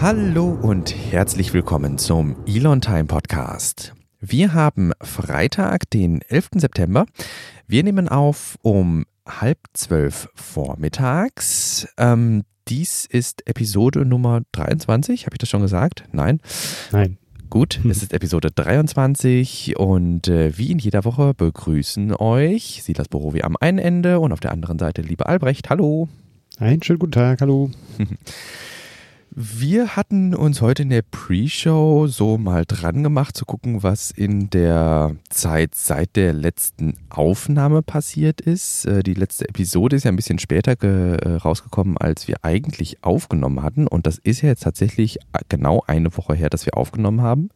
Hallo und herzlich willkommen zum Elon Time Podcast. Wir haben Freitag, den 11. September. Wir nehmen auf um halb zwölf vormittags. Ähm, dies ist Episode Nummer 23. Habe ich das schon gesagt? Nein. Nein. Gut, es ist Episode 23 und äh, wie in jeder Woche begrüßen euch Silas Borowi am einen Ende und auf der anderen Seite liebe Albrecht. Hallo. Einen schönen guten Tag, hallo. Wir hatten uns heute in der Pre-Show so mal dran gemacht, zu gucken, was in der Zeit seit der letzten Aufnahme passiert ist. Äh, die letzte Episode ist ja ein bisschen später äh, rausgekommen, als wir eigentlich aufgenommen hatten. Und das ist ja jetzt tatsächlich genau eine Woche her, dass wir aufgenommen haben.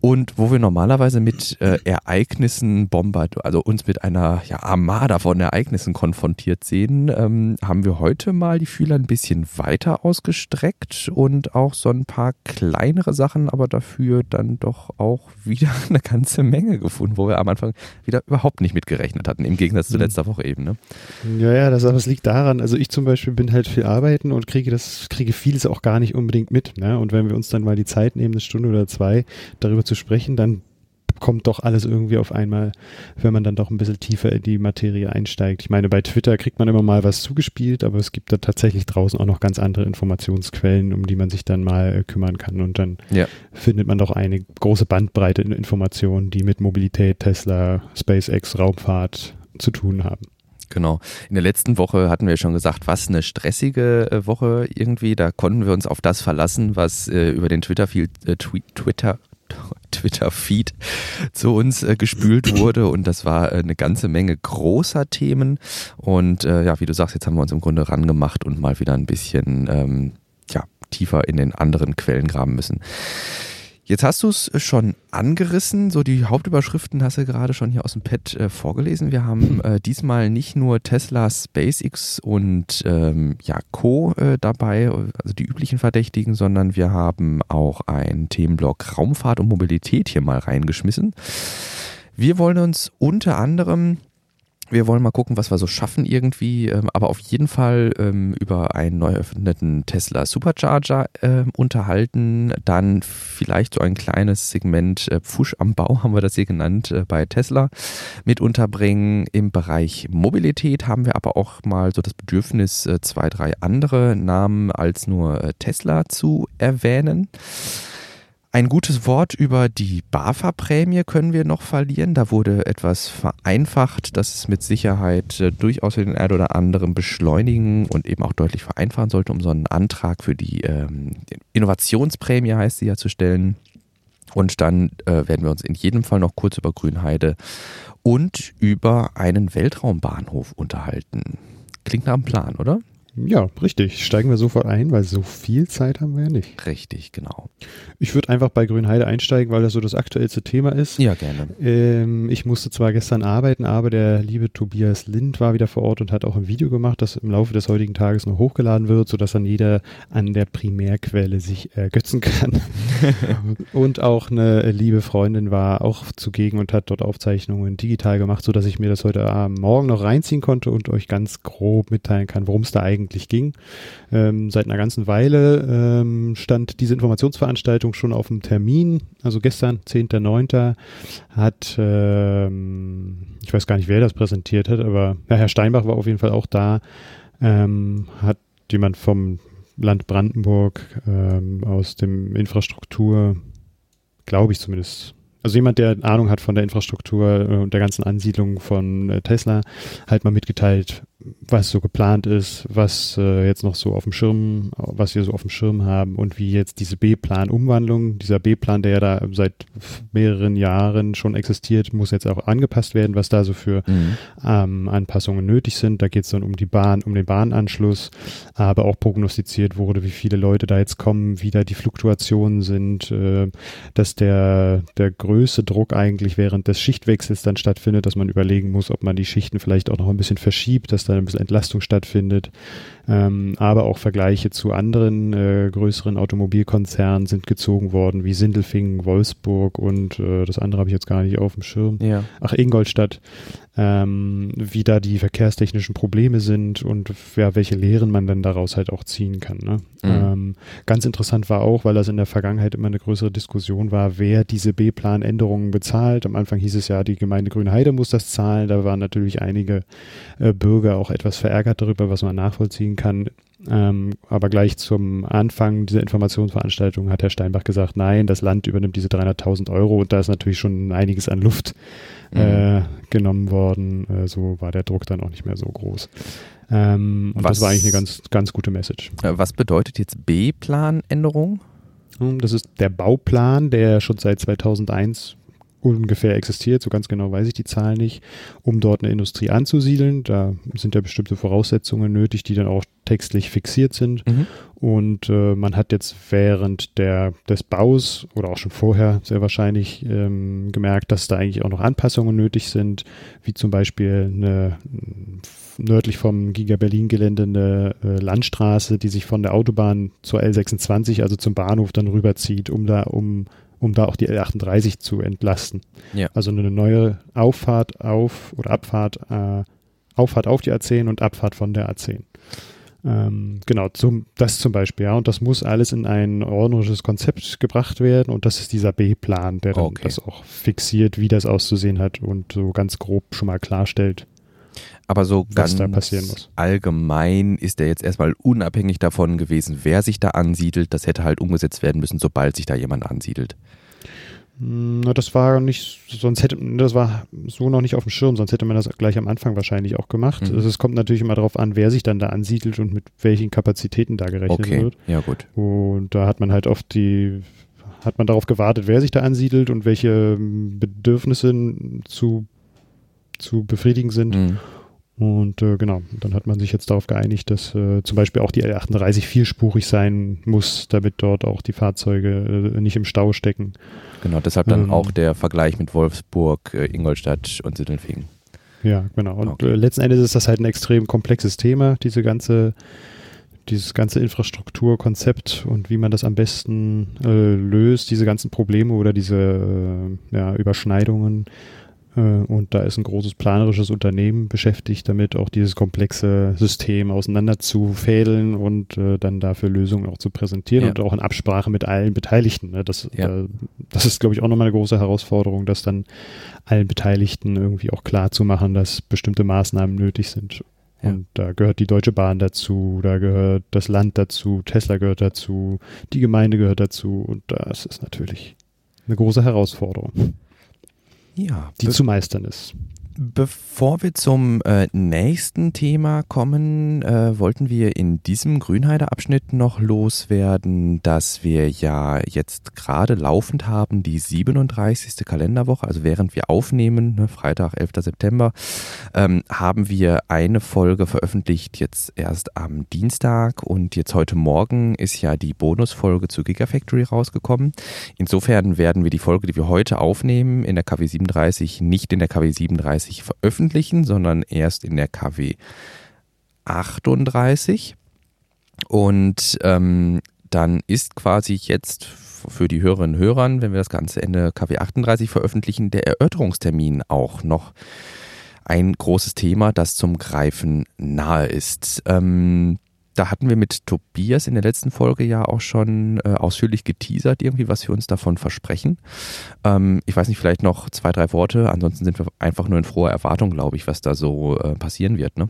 Und wo wir normalerweise mit äh, Ereignissen bombard, also uns mit einer ja, Armada von Ereignissen konfrontiert sehen, ähm, haben wir heute mal die Fühler ein bisschen weiter ausgestreckt und auch so ein paar kleinere Sachen, aber dafür dann doch auch wieder eine ganze Menge gefunden, wo wir am Anfang wieder überhaupt nicht mitgerechnet hatten, im Gegensatz zu hm. letzter Woche eben. Ne? Ja, ja, das, aber es liegt daran, also ich zum Beispiel bin halt viel arbeiten und kriege das, kriege vieles auch gar nicht unbedingt mit. Ne? Und wenn wir uns dann mal die Zeit nehmen, eine Stunde oder zwei, darüber zu sprechen, dann kommt doch alles irgendwie auf einmal, wenn man dann doch ein bisschen tiefer in die Materie einsteigt. Ich meine, bei Twitter kriegt man immer mal was zugespielt, aber es gibt da tatsächlich draußen auch noch ganz andere Informationsquellen, um die man sich dann mal äh, kümmern kann. Und dann ja. findet man doch eine große Bandbreite in Informationen, die mit Mobilität, Tesla, SpaceX, Raumfahrt zu tun haben. Genau. In der letzten Woche hatten wir schon gesagt, was eine stressige äh, Woche irgendwie. Da konnten wir uns auf das verlassen, was äh, über den Twitter-Feed äh, Twitter Twitter-Feed zu uns äh, gespült wurde und das war äh, eine ganze Menge großer Themen und äh, ja, wie du sagst, jetzt haben wir uns im Grunde rangemacht und mal wieder ein bisschen ähm, ja, tiefer in den anderen Quellen graben müssen. Jetzt hast du es schon angerissen, so die Hauptüberschriften hast du gerade schon hier aus dem Pad äh, vorgelesen. Wir haben äh, diesmal nicht nur Tesla, SpaceX und ähm, ja, Co. Äh, dabei, also die üblichen Verdächtigen, sondern wir haben auch einen Themenblock Raumfahrt und Mobilität hier mal reingeschmissen. Wir wollen uns unter anderem wir wollen mal gucken, was wir so schaffen irgendwie, ähm, aber auf jeden Fall ähm, über einen neu eröffneten Tesla Supercharger äh, unterhalten. Dann vielleicht so ein kleines Segment äh, Pfusch am Bau, haben wir das hier genannt, äh, bei Tesla mit unterbringen. Im Bereich Mobilität haben wir aber auch mal so das Bedürfnis, äh, zwei, drei andere Namen als nur äh, Tesla zu erwähnen. Ein gutes Wort über die BAFA-Prämie können wir noch verlieren. Da wurde etwas vereinfacht, dass es mit Sicherheit äh, durchaus den ein oder anderen beschleunigen und eben auch deutlich vereinfachen sollte, um so einen Antrag für die ähm, Innovationsprämie, heißt sie ja, zu stellen. Und dann äh, werden wir uns in jedem Fall noch kurz über Grünheide und über einen Weltraumbahnhof unterhalten. Klingt nach einem Plan, oder? Ja, richtig. Steigen wir sofort ein, weil so viel Zeit haben wir ja nicht. Richtig, genau. Ich würde einfach bei Grünheide einsteigen, weil das so das aktuellste Thema ist. Ja, gerne. Ähm, ich musste zwar gestern arbeiten, aber der liebe Tobias Lind war wieder vor Ort und hat auch ein Video gemacht, das im Laufe des heutigen Tages noch hochgeladen wird, sodass dann jeder an der Primärquelle sich ergötzen kann. und auch eine liebe Freundin war auch zugegen und hat dort Aufzeichnungen digital gemacht, sodass ich mir das heute Morgen noch reinziehen konnte und euch ganz grob mitteilen kann, worum es da eigentlich eigentlich ging. Ähm, seit einer ganzen Weile ähm, stand diese Informationsveranstaltung schon auf dem Termin. Also gestern, 10.9., hat, ähm, ich weiß gar nicht, wer das präsentiert hat, aber ja, Herr Steinbach war auf jeden Fall auch da, ähm, hat jemand vom Land Brandenburg ähm, aus dem Infrastruktur, glaube ich zumindest, also jemand, der Ahnung hat von der Infrastruktur und der ganzen Ansiedlung von äh, Tesla, halt mal mitgeteilt, was so geplant ist, was äh, jetzt noch so auf dem Schirm, was wir so auf dem Schirm haben und wie jetzt diese B-Plan-Umwandlung, dieser B-Plan, der ja da seit mehreren Jahren schon existiert, muss jetzt auch angepasst werden, was da so für mhm. ähm, Anpassungen nötig sind. Da geht es dann um die Bahn, um den Bahnanschluss, aber auch prognostiziert wurde, wie viele Leute da jetzt kommen, wie da die Fluktuationen sind, äh, dass der, der größte Druck eigentlich während des Schichtwechsels dann stattfindet, dass man überlegen muss, ob man die Schichten vielleicht auch noch ein bisschen verschiebt, dass da ein bisschen Entlastung stattfindet, Ähm, aber auch Vergleiche zu anderen äh, größeren Automobilkonzernen sind gezogen worden, wie Sindelfingen, Wolfsburg und äh, das andere habe ich jetzt gar nicht auf dem Schirm. Ja. Ach, Ingolstadt, ähm, wie da die verkehrstechnischen Probleme sind und ja, welche Lehren man dann daraus halt auch ziehen kann. Ne? Mhm. Ähm, ganz interessant war auch, weil das in der Vergangenheit immer eine größere Diskussion war, wer diese B-Plan-Änderungen bezahlt. Am Anfang hieß es ja, die Gemeinde Grünheide muss das zahlen. Da waren natürlich einige äh, Bürger auch etwas verärgert darüber, was man nachvollziehen kann. Ähm, aber gleich zum Anfang dieser Informationsveranstaltung hat Herr Steinbach gesagt, nein, das Land übernimmt diese 300.000 Euro und da ist natürlich schon einiges an Luft äh, genommen worden. Äh, so war der Druck dann auch nicht mehr so groß. Ähm, und Was- das war eigentlich eine ganz, ganz gute Message. Äh, Was bedeutet jetzt B-Planänderung? Hm, Das ist der Bauplan, der schon seit 2001 ungefähr existiert, so ganz genau weiß ich die Zahl nicht, um dort eine Industrie anzusiedeln. Da sind ja bestimmte Voraussetzungen nötig, die dann auch textlich fixiert sind. Mhm. Und äh, man hat jetzt während der, des Baus oder auch schon vorher sehr wahrscheinlich ähm, gemerkt, dass da eigentlich auch noch Anpassungen nötig sind, wie zum Beispiel eine mh, nördlich vom Giga Berlin Gelände eine äh, Landstraße, die sich von der Autobahn zur L26, also zum Bahnhof, dann rüberzieht, um da um um da auch die L38 zu entlasten. Ja. Also eine neue Auffahrt auf oder Abfahrt, äh, Auffahrt auf die A10 und Abfahrt von der A10. Ähm, genau, zum, das zum Beispiel, ja. Und das muss alles in ein ordnerisches Konzept gebracht werden und das ist dieser B-Plan, der dann Okay. das auch fixiert, wie das auszusehen hat und so ganz grob schon mal klarstellt. Aber so Was ganz allgemein ist er jetzt erstmal unabhängig davon gewesen, wer sich da ansiedelt. Das hätte halt umgesetzt werden müssen, sobald sich da jemand ansiedelt. Hm, Na, das war nicht, sonst hätte, das war so noch nicht auf dem Schirm, sonst hätte man das gleich am Anfang wahrscheinlich auch gemacht. Mhm. Also es kommt natürlich immer darauf an, wer sich dann da ansiedelt und mit welchen Kapazitäten da gerechnet Okay, wird. ja gut. Und da hat man halt oft die, hat man darauf gewartet, wer sich da ansiedelt und welche Bedürfnisse zu, zu befriedigen sind. Mhm. Und äh, genau, dann hat man sich jetzt darauf geeinigt, dass äh, zum Beispiel auch die L38 vierspurig sein muss, damit dort auch die Fahrzeuge äh, nicht im Stau stecken. Genau, deshalb dann Ähm. auch der Vergleich mit Wolfsburg, äh, Ingolstadt und Sindelfingen. Ja, genau. Und Okay. äh, letzten Endes ist das halt ein extrem komplexes Thema, diese ganze, dieses ganze Infrastrukturkonzept und wie man das am besten äh, löst, diese ganzen Probleme oder diese ja, Überschneidungen. Äh, und da ist ein großes planerisches Unternehmen beschäftigt damit, auch dieses komplexe System auseinander zu fädeln und äh, dann dafür Lösungen auch zu präsentieren Ja. und auch in Absprache mit allen Beteiligten. Ne? Das, Ja. äh, das ist, glaube ich, auch nochmal eine große Herausforderung, das dann allen Beteiligten irgendwie auch klar zu machen, dass bestimmte Maßnahmen nötig sind. Ja. Und da gehört die Deutsche Bahn dazu, da gehört das Land dazu, Tesla gehört dazu, die Gemeinde gehört dazu und das ist natürlich eine große Herausforderung, Ja, die zu meistern ist. Bevor wir zum äh, nächsten Thema kommen, äh, wollten wir in diesem Grünheide-Abschnitt noch loswerden, dass wir ja jetzt gerade laufend haben, die 37. Kalenderwoche, also während wir aufnehmen, ne, Freitag, 11. September, ähm, haben wir eine Folge veröffentlicht, jetzt erst am Dienstag und jetzt heute Morgen ist ja die Bonusfolge zu Gigafactory rausgekommen. Insofern werden wir die Folge, die wir heute aufnehmen, in der KW 37 nicht in der KW 37 veröffentlichen, sondern erst in der KW 38. Und ähm, dann ist quasi jetzt für die Hörerinnen und Hörer, wenn wir das Ganze Ende KW 38 veröffentlichen, der Erörterungstermin auch noch ein großes Thema, das zum Greifen nahe ist. Ähm, da hatten wir mit Tobias in der letzten Folge ja auch schon äh, ausführlich geteasert, irgendwie, was wir uns davon versprechen. Ähm, ich weiß nicht, vielleicht noch zwei, drei Worte. Ansonsten sind wir einfach nur in froher Erwartung, glaube ich, was da so äh, passieren wird. Ne?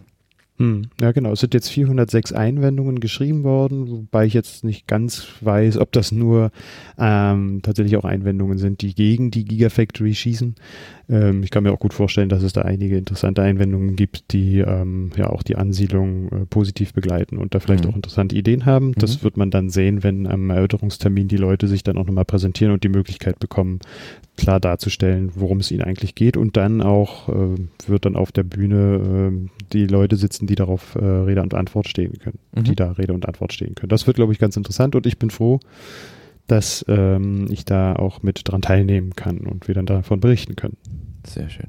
Hm, ja, genau. Es sind jetzt 406 Einwendungen geschrieben worden, wobei ich jetzt nicht ganz weiß, ob das nur ähm, tatsächlich auch Einwendungen sind, die gegen die Gigafactory schießen. Ähm, ich kann mir auch gut vorstellen, dass es da einige interessante Einwendungen gibt, die ähm, ja auch die Ansiedlung äh, positiv begleiten und da vielleicht Mhm. auch interessante Ideen haben. Das Mhm. wird man dann sehen, wenn am Erörterungstermin die Leute sich dann auch nochmal präsentieren und die Möglichkeit bekommen, klar darzustellen, worum es ihnen eigentlich geht. Und dann auch äh, wird dann auf der Bühne äh, die Leute sitzen, die darauf äh, Rede und Antwort stehen können, Mhm. die da Rede und Antwort stehen können. Das wird, glaube ich, ganz interessant und ich bin froh, dass ähm, ich da auch mit dran teilnehmen kann und wir dann davon berichten können. Sehr schön.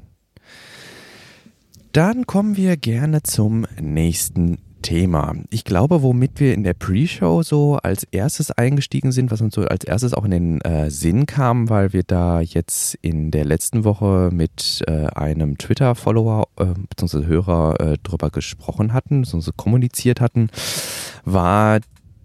Dann kommen wir gerne zum nächsten Thema. Ich glaube, womit wir in der Pre-Show so als erstes eingestiegen sind, was uns so als erstes auch in den äh, Sinn kam, weil wir da jetzt in der letzten Woche mit äh, einem Twitter-Follower äh, bzw. Hörer äh, drüber gesprochen hatten, bzw. kommuniziert hatten, war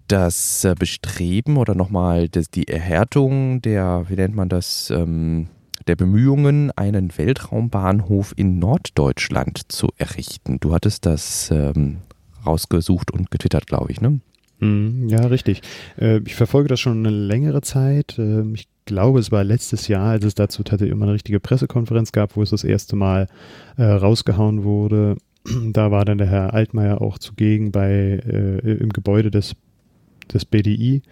das äh, Bestreben oder nochmal die Erhärtung der, wie nennt man das, ähm, der Bemühungen, einen Weltraumbahnhof in Norddeutschland zu errichten. Du hattest das ähm, rausgesucht und getwittert, glaube ich, ne? Hm, ja, richtig. Äh, ich verfolge das schon eine längere Zeit. Ähm, ich glaube, es war letztes Jahr, als es dazu tatsächlich immer eine richtige Pressekonferenz gab, wo es das erste Mal äh, rausgehauen wurde. Da war dann der Herr Altmaier auch zugegen bei, im Gebäude des, des BDI.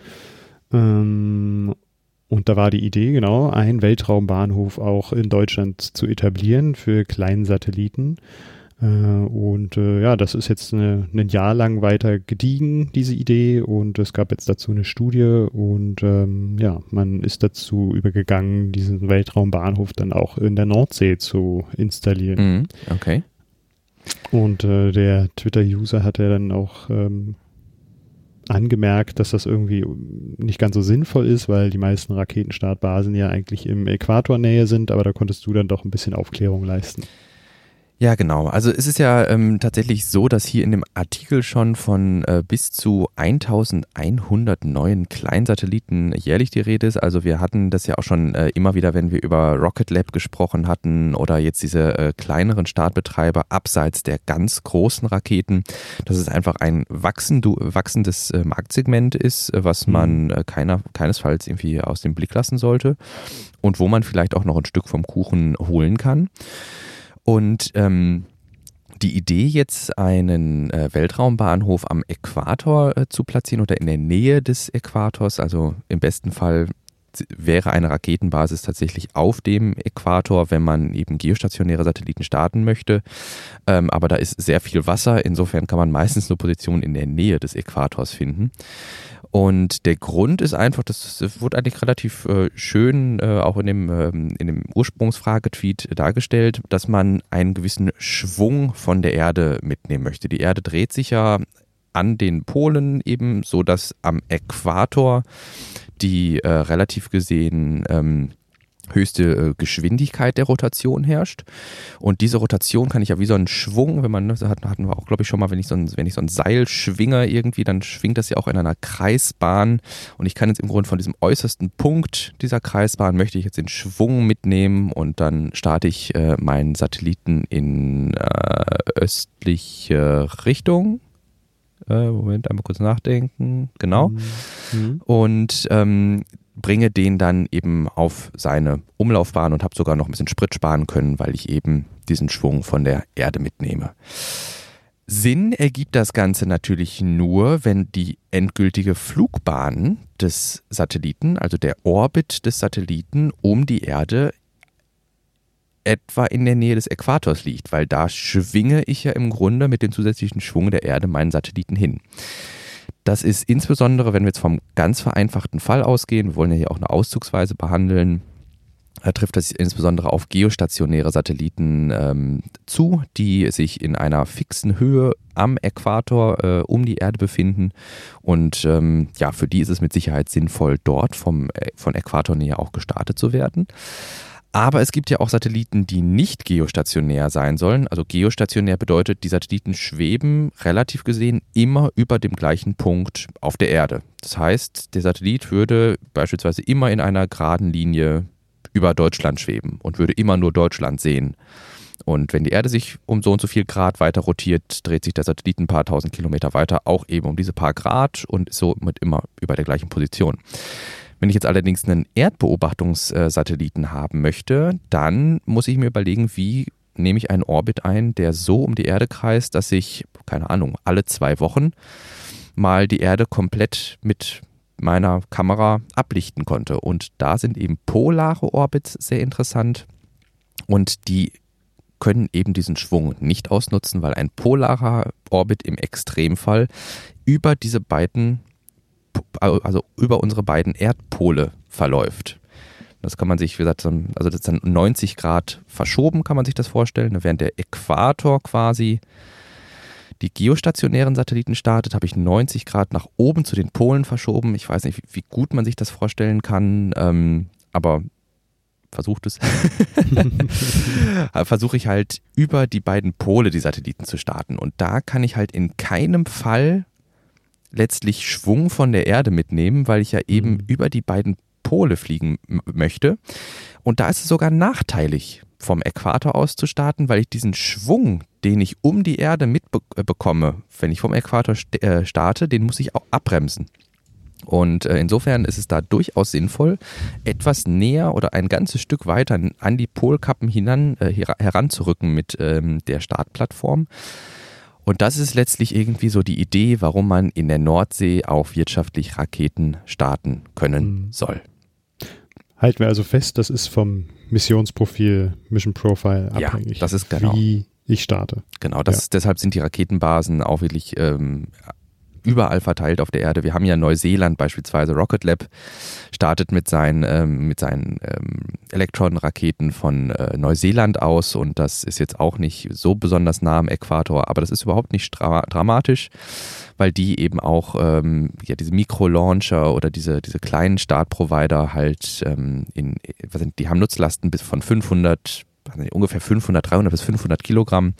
Ähm, und da war die Idee, genau, einen Weltraumbahnhof auch in Deutschland zu etablieren für kleinen Satelliten. Äh, und äh, ja, das ist jetzt eine, ein Jahr lang weiter gediegen, diese Idee. Und es gab jetzt dazu eine Studie. Und ähm, ja, man ist dazu übergegangen, diesen Weltraumbahnhof dann auch in der Nordsee zu installieren. Mhm, okay. Und äh, der Twitter-User hat ja dann auch ähm, angemerkt, dass das irgendwie nicht ganz so sinnvoll ist, weil die meisten Raketenstartbasen ja eigentlich im Äquatornähe sind, aber da konntest du dann doch ein bisschen Aufklärung leisten. Ja, genau. Also es ist ja ähm, tatsächlich so, dass hier in dem Artikel schon von äh, bis zu 1100 neuen Kleinsatelliten jährlich die Rede ist. Also wir hatten das ja auch schon äh, immer wieder, wenn wir über Rocket Lab gesprochen hatten oder jetzt diese äh, kleineren Startbetreiber abseits der ganz großen Raketen, dass es einfach ein wachsend, wachsendes äh, Marktsegment ist, was mhm. man äh, keiner, keinesfalls irgendwie aus dem Blick lassen sollte und wo man vielleicht auch noch ein Stück vom Kuchen holen kann. Und ähm, die Idee jetzt einen äh, Weltraumbahnhof am Äquator äh, zu platzieren oder in der Nähe des Äquators, also im besten Fall wäre eine Raketenbasis tatsächlich auf dem Äquator, wenn man eben geostationäre Satelliten starten möchte. Ähm, aber da ist sehr viel Wasser, insofern kann man meistens nur Positionen in der Nähe des Äquators finden. Und der Grund ist einfach, das wurde eigentlich relativ äh, schön äh, auch in dem, ähm, in dem Ursprungsfragetweet dargestellt, dass man einen gewissen Schwung von der Erde mitnehmen möchte. Die Erde dreht sich ja an den Polen eben, so dass am Äquator die äh, relativ gesehen ähm, höchste äh, Geschwindigkeit der Rotation herrscht. Und diese Rotation kann ich ja wie so einen Schwung, wenn man, das hatten wir auch, glaube ich, schon mal, wenn ich, so ein, wenn ich so ein Seil schwinge irgendwie, dann schwingt das ja auch in einer Kreisbahn. Und ich kann jetzt im Grunde von diesem äußersten Punkt dieser Kreisbahn möchte ich jetzt den Schwung mitnehmen und dann starte ich äh, meinen Satelliten in äh, östliche Richtung. Äh, Moment, einmal kurz nachdenken. Genau. Mhm. Und ähm, bringe den dann eben auf seine Umlaufbahn und habe sogar noch ein bisschen Sprit sparen können, weil ich eben diesen Schwung von der Erde mitnehme. Sinn ergibt das Ganze natürlich nur, wenn die endgültige Flugbahn des Satelliten, also der Orbit des Satelliten um die Erde etwa in der Nähe des Äquators liegt, weil da schwinge ich ja im Grunde mit dem zusätzlichen Schwung der Erde meinen Satelliten hin. Das ist insbesondere, wenn wir jetzt vom ganz vereinfachten Fall ausgehen, wir wollen ja hier auch eine Auszugsweise behandeln, trifft das insbesondere auf geostationäre Satelliten ähm, zu, die sich in einer fixen Höhe am Äquator äh, um die Erde befinden. Und ähm, ja, für die ist es mit Sicherheit sinnvoll, dort vom, äh, von Äquatornähe auch gestartet zu werden. Aber es gibt ja auch Satelliten, die nicht geostationär sein sollen. Also geostationär bedeutet, die Satelliten schweben relativ gesehen immer über dem gleichen Punkt auf der Erde. Das heißt, der Satellit würde beispielsweise immer in einer geraden Linie über Deutschland schweben und würde immer nur Deutschland sehen. Und wenn die Erde sich um so und so viel Grad weiter rotiert, dreht sich der Satellit ein paar tausend Kilometer weiter auch eben um diese paar Grad und somit immer über der gleichen Position. Wenn ich jetzt allerdings einen Erdbeobachtungssatelliten haben möchte, dann muss ich mir überlegen, wie nehme ich einen Orbit ein, der so um die Erde kreist, dass ich, keine Ahnung, alle zwei Wochen mal die Erde komplett mit meiner Kamera ablichten konnte. Und da sind eben polare Orbits sehr interessant und die können eben diesen Schwung nicht ausnutzen, weil ein polarer Orbit im Extremfall über diese beiden also über unsere beiden Erdpole verläuft. Das kann man sich, wie gesagt, also das ist dann 90 Grad verschoben, kann man sich das vorstellen. Während der Äquator quasi die geostationären Satelliten startet, habe ich 90 Grad nach oben zu den Polen verschoben. Ich weiß nicht, wie, gut man sich das vorstellen kann, ähm, aber versucht es, versuche ich halt über die beiden Pole die Satelliten zu starten. Und da kann ich halt in keinem Fall letztlich Schwung von der Erde mitnehmen, weil ich ja eben mhm. über die beiden Pole fliegen möchte. Und da ist es sogar nachteilig, vom Äquator aus zu starten, weil ich diesen Schwung, den ich um die Erde mitbekomme, äh, wenn ich vom Äquator äh, starte, den muss ich auch abbremsen. Und äh, insofern ist es da durchaus sinnvoll, etwas näher oder ein ganzes Stück weiter an die Polkappen hinan, heranzurücken mit ähm, der Startplattform. Und das ist letztlich irgendwie so die Idee, warum man in der Nordsee auch wirtschaftlich Raketen starten können mhm. soll. Halten wir also fest, das ist vom Missionsprofil, Mission Profile abhängig. Ja, das ist genau. Wie ich starte. Genau, das, ja. deshalb sind die Raketenbasen auch wirklich ähm, überall verteilt auf der Erde. Wir haben ja Neuseeland beispielsweise, Rocket Lab startet mit seinen, ähm, mit seinen ähm, Elektron-Raketen von äh, Neuseeland aus und das ist jetzt auch nicht so besonders nah am Äquator, aber das ist überhaupt nicht dra dramatisch, weil die eben auch ähm, ja, diese Mikro-Launcher oder diese, diese kleinen Startprovider halt ähm, in, was sind, die haben Nutzlasten bis von 500 ungefähr 500, 300 bis 500 Kilogramm.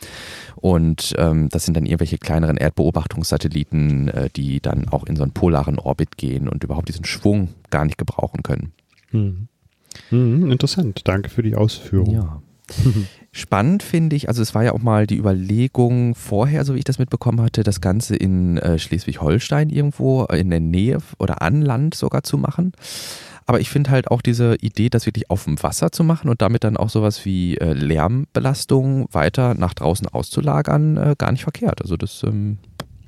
Und ähm, das sind dann irgendwelche kleineren Erdbeobachtungssatelliten, äh, die dann auch in so einen polaren Orbit gehen und überhaupt diesen Schwung gar nicht gebrauchen können. Hm. Hm, interessant. Danke für die Ausführung. Ja. Spannend finde ich, also es war ja auch mal die Überlegung vorher, so wie ich das mitbekommen hatte, das Ganze in äh, Schleswig-Holstein irgendwo in der Nähe oder an Land sogar zu machen. Aber ich finde halt auch diese Idee, das wirklich auf dem Wasser zu machen und damit dann auch sowas wie äh, Lärmbelastung weiter nach draußen auszulagern, äh, gar nicht verkehrt. Also das ähm,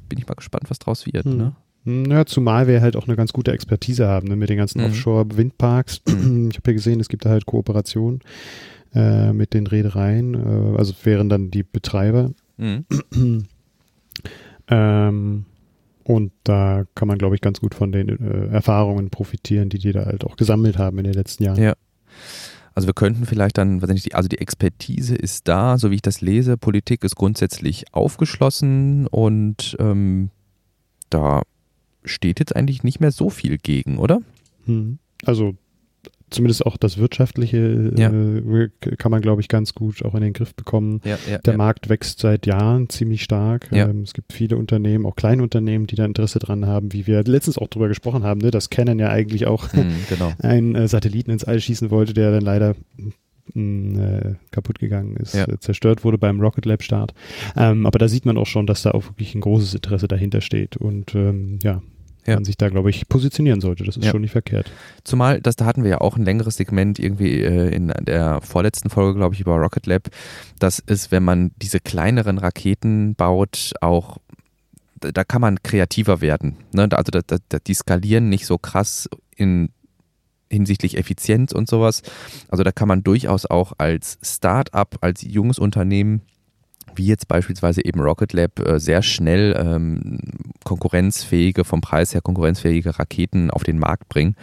bin ich mal gespannt, was draus wird. Hm. Ne? Hm, ja, zumal wir halt auch eine ganz gute Expertise haben ne, mit den ganzen mhm. Offshore-Windparks. Ich habe ja gesehen, es gibt da halt Kooperationen äh, mit den Reedereien, äh, also wären dann die Betreiber. Mhm. ähm, und da kann man, glaube ich, ganz gut von den äh, Erfahrungen profitieren, die die da halt auch gesammelt haben in den letzten Jahren. Ja. Also wir könnten vielleicht dann, weiß nicht, also die Expertise ist da, so wie ich das lese. Politik ist grundsätzlich aufgeschlossen und ähm, da steht jetzt eigentlich nicht mehr so viel gegen, oder? Hm. Also zumindest auch das Wirtschaftliche ja. äh, kann man, glaube ich, ganz gut auch in den Griff bekommen. Ja, ja, Der Markt wächst seit Jahren ziemlich stark. Ähm, es gibt viele Unternehmen, auch kleine Unternehmen, die da Interesse dran haben, wie wir letztens auch drüber gesprochen haben, ne, dass Canon ja eigentlich auch mhm, genau. einen äh, Satelliten ins All schießen wollte, der dann leider mm, äh, kaputt gegangen ist, ja. äh, zerstört wurde beim Rocket Lab Start. Ähm, aber da sieht man auch schon, dass da auch wirklich ein großes Interesse dahinter steht. Und ähm, ja, ja. man sich da, glaube ich, positionieren sollte. Das ist ja. schon nicht verkehrt. Zumal, das, da hatten wir ja auch ein längeres Segment irgendwie äh, in der vorletzten Folge, glaube ich, über Rocket Lab. Das ist, wenn man diese kleineren Raketen baut, auch da kann man kreativer werden. Ne? Also da, da, die skalieren nicht so krass in hinsichtlich Effizienz und sowas. Also da kann man durchaus auch als Start-up, als junges Unternehmen wie jetzt beispielsweise eben Rocket Lab äh, sehr schnell ähm, konkurrenzfähige, vom Preis her konkurrenzfähige Raketen auf den Markt bringen.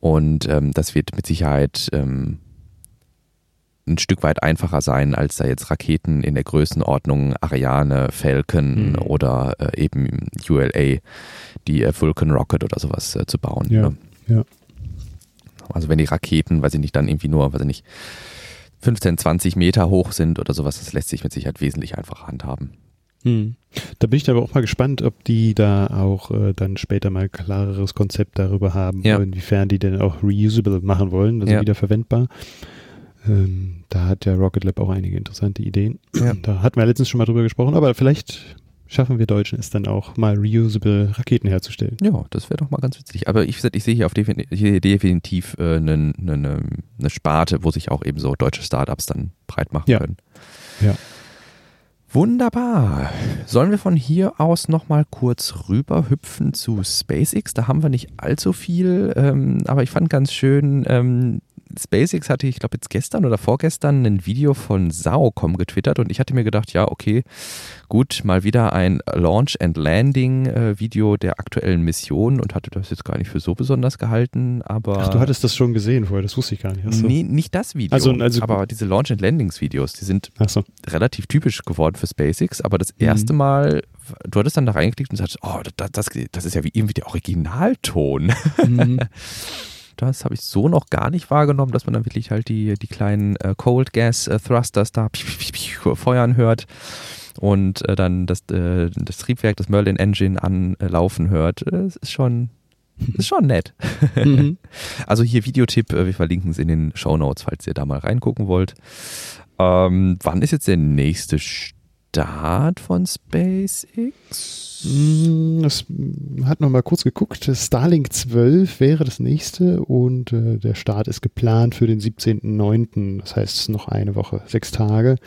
Und ähm, das wird mit Sicherheit ähm, ein Stück weit einfacher sein, als da jetzt Raketen in der Größenordnung Ariane, Falcon mhm. oder äh, eben ULA, die äh, Vulcan Rocket oder sowas äh, zu bauen. Ja, ne? ja. Also wenn die Raketen, weiß ich nicht, dann irgendwie nur, weiß ich nicht, 15, 20 Meter hoch sind oder sowas, das lässt sich mit Sicherheit wesentlich einfacher handhaben. Hm. Da bin ich aber auch mal gespannt, ob die da auch äh, dann später mal klareres Konzept darüber haben, ja. inwiefern die denn auch reusable machen wollen, also ja. wiederverwendbar. Ähm, da hat der Rocket Lab auch einige interessante Ideen. Ja. Da hatten wir letztens schon mal drüber gesprochen, aber vielleicht schaffen wir Deutschen es dann auch mal reusable Raketen herzustellen. Ja, das wäre doch mal ganz witzig. Aber ich, ich sehe hier auf definitiv, definitiv äh, eine, eine, eine, Sparte, wo sich auch eben so deutsche Startups dann breit machen ja. können. Ja. Wunderbar. Sollen wir von hier aus nochmal kurz rüber hüpfen zu SpaceX? Da haben wir nicht allzu viel, ähm, aber ich fand ganz schön, ähm, SpaceX hatte ich glaube jetzt gestern oder vorgestern ein Video von Saocom getwittert und ich hatte mir gedacht, ja, okay, gut, mal wieder ein Launch and Landing äh, Video der aktuellen Mission und hatte das jetzt gar nicht für so besonders gehalten, aber. Ach, du hattest das schon gesehen vorher, das wusste ich gar nicht. Achso. Nee, nicht das Video. Also, also aber diese Launch and Landings Videos, die sind so. relativ typisch geworden für SpaceX, aber das erste mhm. Mal du hattest dann da reingeklickt und sagst, oh, das, das, das ist ja wie irgendwie der Originalton. Mhm. Das habe ich so noch gar nicht wahrgenommen, dass man dann wirklich halt die, die kleinen äh, Cold Gas äh, Thrusters da feuern hört und äh, dann das, äh, das Triebwerk, das Merlin Engine anlaufen hört. Es ist schon, ist schon nett. Mhm. Also hier Videotipp, äh, wir verlinken es in den Show Notes, falls ihr da mal reingucken wollt. Ähm, wann ist jetzt der nächste Start von SpaceX? Hm, das hat noch mal kurz geguckt. Starlink 12 wäre das nächste und äh, der Start ist geplant für den 17.09. Das heißt noch eine Woche, sechs Tage.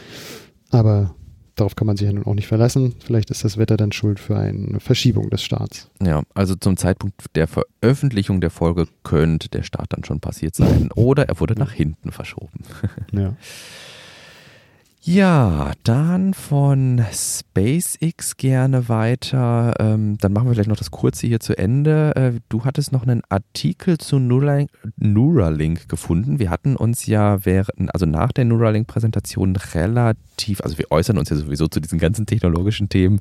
Aber darauf kann man sich ja nun auch nicht verlassen. Vielleicht ist das Wetter dann schuld für eine Verschiebung des Starts. Ja, also zum Zeitpunkt der Veröffentlichung der Folge könnte der Start dann schon passiert sein. Oder er wurde nach hinten verschoben. Ja. Ja, dann von SpaceX gerne weiter. Ähm, dann machen wir vielleicht noch das kurze hier zu Ende. Äh, du hattest noch einen Artikel zu Neuralink, Neuralink gefunden. Wir hatten uns ja während, also nach der Neuralink-Präsentation relativ, also wir äußern uns ja sowieso zu diesen ganzen technologischen Themen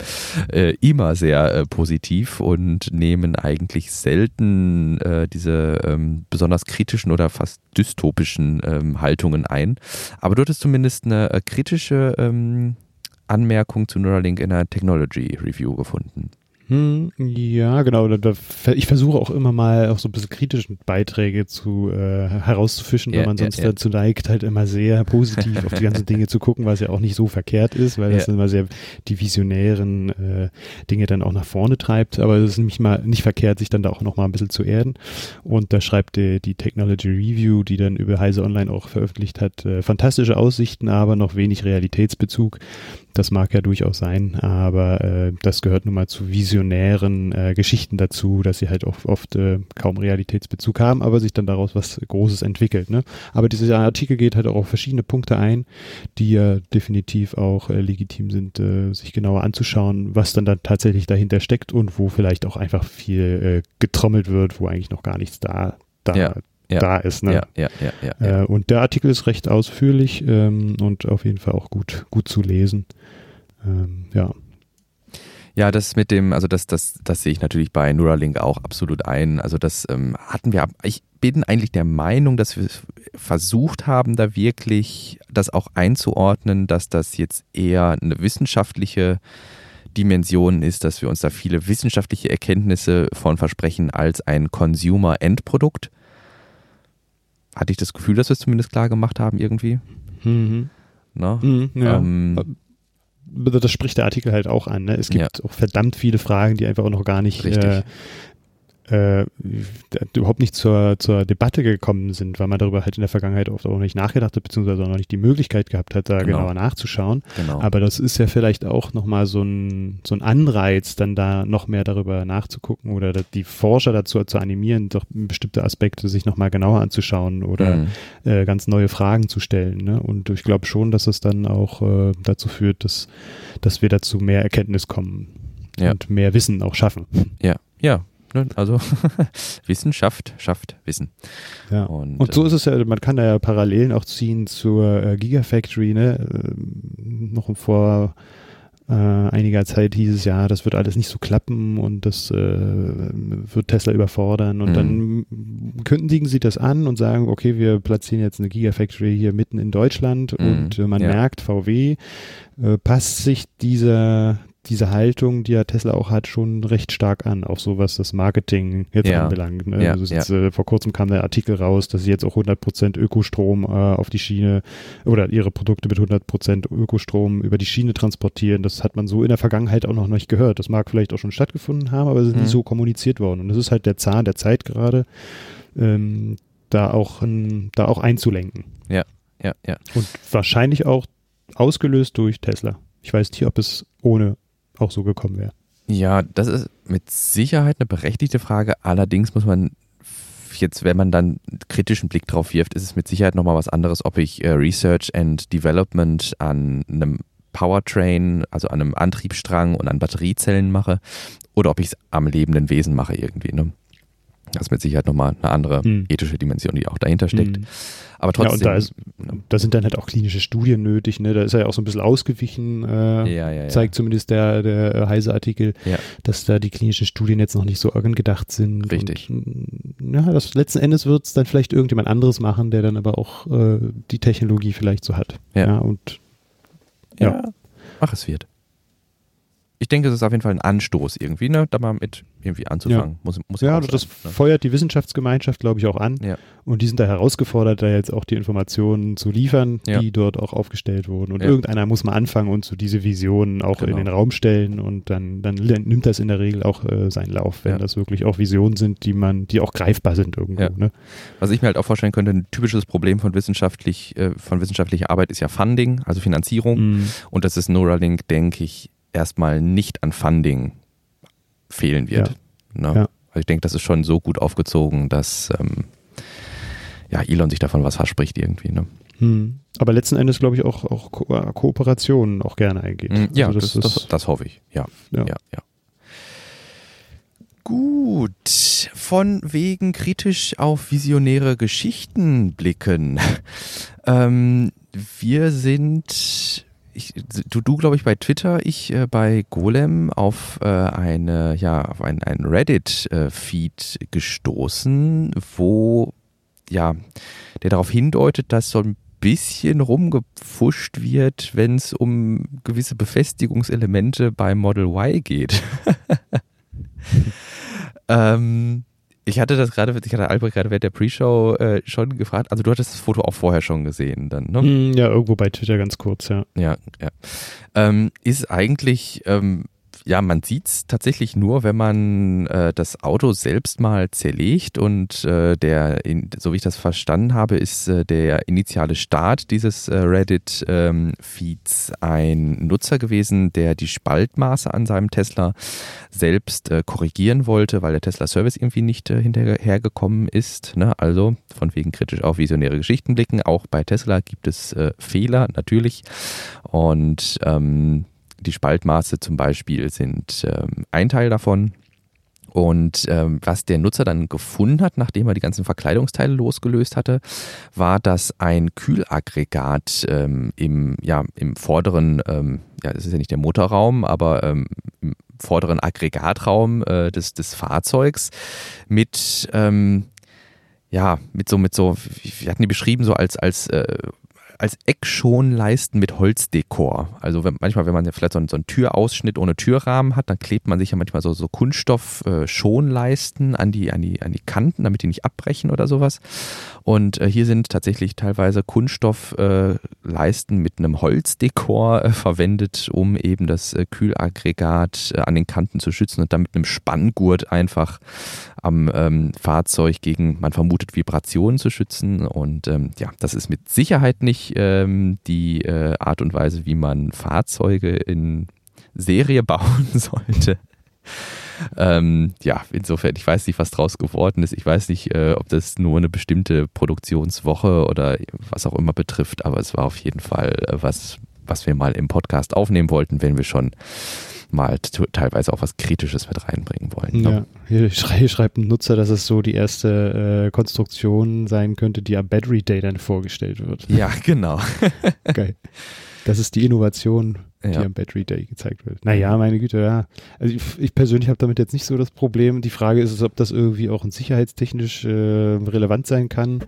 äh, immer sehr äh, positiv und nehmen eigentlich selten äh, diese ähm, besonders kritischen oder fast dystopischen ähm, Haltungen ein. Aber du hattest zumindest eine äh, kritische ähm, Anmerkung zu Neuralink in der Technology Review gefunden. Hm, ja, genau. ich versuche auch immer mal auch so ein bisschen kritische Beiträge zu äh, herauszufischen, ja, weil man sonst ja, ja. dazu neigt, halt immer sehr positiv auf die ganzen Dinge zu gucken, was ja auch nicht so verkehrt ist, weil das immer sehr die visionären äh, Dinge dann auch nach vorne treibt. Aber es ist nämlich mal nicht verkehrt, sich dann da auch noch mal ein bisschen zu erden. Und da schreibt die, die Technology Review, die dann über Heise Online auch veröffentlicht hat, äh, fantastische Aussichten, aber noch wenig Realitätsbezug. Das mag ja durchaus sein, aber äh, das gehört nun mal zu visionären äh, Geschichten dazu, dass sie halt auch oft äh, kaum Realitätsbezug haben, aber sich dann daraus was Großes entwickelt. Ne? Aber dieser Artikel geht halt auch auf verschiedene Punkte ein, die ja definitiv auch äh, legitim sind, äh, sich genauer anzuschauen, was dann, dann tatsächlich dahinter steckt und wo vielleicht auch einfach viel äh, getrommelt wird, wo eigentlich noch gar nichts da, da, ja ja. da ist. Ne? Ja, ja, ja, ja, ja. Äh, und der Artikel ist recht ausführlich ähm, und auf jeden Fall auch gut, gut zu lesen. Ähm, ja. Ja, das mit dem, also das, das, das sehe ich natürlich bei Neuralink auch absolut ein. Also das ähm, hatten wir, ich bin eigentlich der Meinung, dass wir versucht haben, da wirklich das auch einzuordnen, dass das jetzt eher eine wissenschaftliche Dimension ist, dass wir uns da viele wissenschaftliche Erkenntnisse von versprechen als ein Consumer-Endprodukt hatte ich das Gefühl, dass wir es zumindest klar gemacht haben irgendwie. Mhm. Na? Mhm, ja. ähm, das spricht der Artikel halt auch an. Ne? Es gibt ja. auch verdammt viele Fragen, die einfach auch noch gar nicht äh, äh, überhaupt nicht zur, zur Debatte gekommen sind, weil man darüber halt in der Vergangenheit oft auch nicht nachgedacht hat, beziehungsweise auch noch nicht die Möglichkeit gehabt hat, da genau. genauer nachzuschauen. Genau. Aber das ist ja vielleicht auch nochmal so ein, so ein Anreiz, dann da noch mehr darüber nachzugucken oder die Forscher dazu zu animieren, doch bestimmte Aspekte sich nochmal genauer anzuschauen oder mhm. äh, ganz neue Fragen zu stellen. Ne? Und ich glaube schon, dass es dann auch äh, dazu führt, dass, dass wir dazu mehr Erkenntnis kommen ja. und mehr Wissen auch schaffen. Ja, ja, Ne? Also Wissenschaft schafft Wissen. Ja. Und, und so äh, ist es ja, man kann da ja Parallelen auch ziehen zur äh, Gigafactory, ne? Ähm, noch vor äh, einiger Zeit hieß es ja, das wird alles nicht so klappen und das äh, wird Tesla überfordern. Und mhm. dann kündigen sie das an und sagen, okay, wir platzieren jetzt eine Gigafactory hier mitten in Deutschland mhm. und äh, man ja. merkt, VW äh, passt sich dieser, diese Haltung, die ja Tesla auch hat, schon recht stark an, auch so was das Marketing jetzt ja. anbelangt. Ne? Ja, also jetzt, ja. äh, vor kurzem kam der Artikel raus, dass sie jetzt auch 100% Ökostrom äh, auf die Schiene oder ihre Produkte mit 100% Ökostrom über die Schiene transportieren. Das hat man so in der Vergangenheit auch noch nicht gehört. Das mag vielleicht auch schon stattgefunden haben, aber es ist mhm. nie so kommuniziert worden. Und das ist halt der Zahn der Zeit gerade, ähm, da auch, ein, da auch einzulenken. Ja, ja, ja. Und wahrscheinlich auch ausgelöst durch Tesla. Ich weiß nicht, ob es ohne auch so gekommen wäre. Ja, das ist mit Sicherheit eine berechtigte Frage. Allerdings muss man jetzt, wenn man dann kritischen Blick drauf wirft, ist es mit Sicherheit nochmal was anderes, ob ich äh, Research and Development an einem Powertrain, also an einem Antriebsstrang und an Batteriezellen mache oder ob ich es am lebenden Wesen mache irgendwie. Ne? Das ist mit Sicherheit nochmal eine andere hm. ethische Dimension, die auch dahinter steckt. Hm. Aber trotzdem. Ja, und da, ist, da, sind dann halt auch klinische Studien nötig. Ne? Da ist er ja auch so ein bisschen ausgewichen, äh, ja, ja, zeigt zumindest der, der Heise-Artikel, dass da die klinischen Studien jetzt noch nicht so angedacht sind. Richtig. Und, ja, das, letzten Endes wird es dann vielleicht irgendjemand anderes machen, der dann aber auch äh, die Technologie vielleicht so hat. Ja. und ja. Ach, es wird ich denke, es ist auf jeden Fall ein Anstoß irgendwie, ne, da mal mit irgendwie anzufangen. Ja, muss, muss ja das ne? feuert die Wissenschaftsgemeinschaft, glaube ich, auch an. Ja. Und die sind da herausgefordert, da jetzt auch die Informationen zu liefern, ja. die dort auch aufgestellt wurden. Und irgendeiner muss mal anfangen und so diese Visionen auch genau. in den Raum stellen und dann, dann nimmt das in der Regel auch äh, seinen Lauf, wenn das wirklich auch Visionen sind, die man, die auch greifbar sind irgendwo. Ne? Was ich mir halt auch vorstellen könnte, ein typisches Problem von wissenschaftlich, äh, von wissenschaftlicher Arbeit ist ja Funding, also Finanzierung. Mhm. Und das ist Neuralink, denke ich, erstmal nicht an Funding fehlen wird. Ja. Ne? Ja. Also ich denke, das ist schon so gut aufgezogen, dass ähm, ja, Elon sich davon was verspricht irgendwie. Ne? Hm. Aber letzten Endes glaube ich auch, auch Ko äh, Kooperationen auch gerne eingeht. Hm, ja, also das, das, das, das, hoffe ich. Ja. ja. ja, ja. Gut, von wegen kritisch auf visionäre Geschichten blicken. ähm, wir sind ich, du, du glaube ich bei Twitter, ich äh, bei Golem auf äh, eine, ja, auf ein, ein Reddit-Feed äh, gestoßen, wo ja, der darauf hindeutet, dass so ein bisschen rumgepfuscht wird, wenn es um gewisse Befestigungselemente bei Model Y geht. ähm, ich hatte das gerade, ich hatte Albrecht gerade während der Pre-Show äh, schon gefragt. Also du hattest das Foto auch vorher schon gesehen, dann, ne? Mm, ja, irgendwo bei Twitter ganz kurz, ja. Ja, ja. Ähm, ist eigentlich ähm, ja, man sieht es tatsächlich nur, wenn man äh, das Auto selbst mal zerlegt und äh, der, in, so wie ich das verstanden habe, ist äh, der initiale Start dieses äh, Reddit-Feeds ähm, ein Nutzer gewesen, der die Spaltmaße an seinem Tesla selbst äh, korrigieren wollte, weil der Tesla-Service irgendwie nicht äh, hinterhergekommen ist. Ne? Also von wegen kritisch auf visionäre Geschichten blicken. Auch bei Tesla gibt es Fehler, natürlich. Und ähm, die Spaltmaße zum Beispiel sind ähm, ein Teil davon. Und ähm, was der Nutzer dann gefunden hat, nachdem er die ganzen Verkleidungsteile losgelöst hatte, war, dass ein Kühlaggregat ähm, im, ja, im vorderen, ähm, ja, das ist ja nicht der Motorraum, aber ähm, im vorderen Aggregatraum äh, des, des Fahrzeugs mit ähm, ja, mit so, mit so, wir hatten die beschrieben, so als, als äh, als Eckschonleisten mit Holzdekor. Also wenn, manchmal, wenn man ja vielleicht so einen, so einen, Türausschnitt ohne Türrahmen hat, dann klebt man sich ja manchmal so, so Kunststoff-Schonleisten äh, an, die, an, die, an die Kanten, damit die nicht abbrechen oder sowas. Und äh, hier sind tatsächlich teilweise Kunststoffleisten äh, mit einem Holzdekor äh, verwendet, um eben das äh, Kühlaggregat äh, an den Kanten zu schützen und dann mit einem Spanngurt einfach am ähm, Fahrzeug gegen, man vermutet, Vibrationen zu schützen. Und ähm, ja, das ist mit Sicherheit nicht ähm, die äh, Art und Weise, wie man Fahrzeuge in Serie bauen sollte. Ähm, ja, insofern, ich weiß nicht, was draus geworden ist. Ich weiß nicht, äh, ob das nur eine bestimmte Produktionswoche oder was auch immer betrifft, aber es war auf jeden Fall äh, was, was wir mal im Podcast aufnehmen wollten, wenn wir schon mal teilweise auch was Kritisches mit reinbringen wollen. Ne? Ja, hier, hier, schreibt ein Nutzer, dass es so die erste äh, Konstruktion sein könnte, die am Battery Day dann vorgestellt wird. Ja, genau. Geil. Das ist die Innovation, die ja. am Battery Day gezeigt wird. Naja, meine Güte, ja. Also ich, ich persönlich habe damit jetzt nicht so das Problem. Die Frage ist, ob das irgendwie auch sicherheitstechnisch äh, relevant sein kann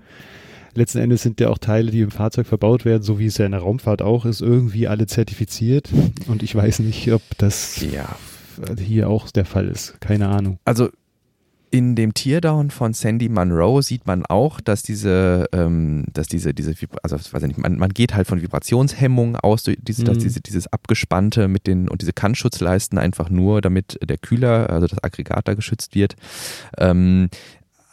letzten Endes sind ja auch Teile, die im Fahrzeug verbaut werden, so wie es ja in der Raumfahrt auch ist, irgendwie alle zertifiziert. Und ich weiß nicht, ob das ja. hier auch der Fall ist. Keine Ahnung. Also in dem Teardown von Sandy Munro sieht man auch, dass diese, ähm, dass diese, diese, also weiß ich nicht, man, man geht halt von Vibrationshemmung aus, diese, mhm. dass diese, dieses abgespannte mit den und diese Kantschutzleisten einfach nur, damit der Kühler, also das Aggregat da geschützt wird. Ähm,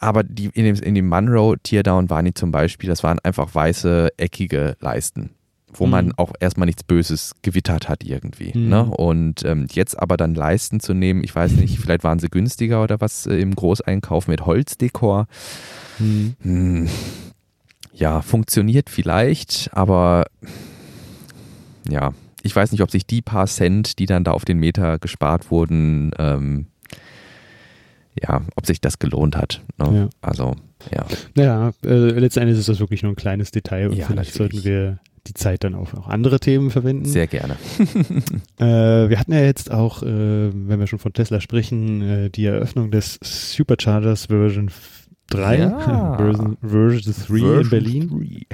aber die, in dem, in dem Munro Teardown waren die zum Beispiel, das waren einfach weiße, eckige Leisten, wo man mhm. auch erstmal nichts Böses gewittert hat irgendwie. Mhm. Ne? Und ähm, jetzt aber dann Leisten zu nehmen, ich weiß nicht, vielleicht waren sie günstiger oder was äh, im Großeinkauf mit Holzdekor. Mhm. Hm, ja, funktioniert vielleicht, aber ja, ich weiß nicht, ob sich die paar Cent, die dann da auf den Meter gespart wurden, ähm, ja, ob sich das gelohnt hat. Ne? Ja. Also, ja. Naja, äh, letztendlich ist das wirklich nur ein kleines Detail und ja, vielleicht natürlich. sollten wir die Zeit dann auf auch andere Themen verwenden. Sehr gerne. äh, wir hatten ja jetzt auch, äh, wenn wir schon von Tesla sprechen, äh, die Eröffnung des Superchargers Version 3, ja. Version, Version 3 in Berlin.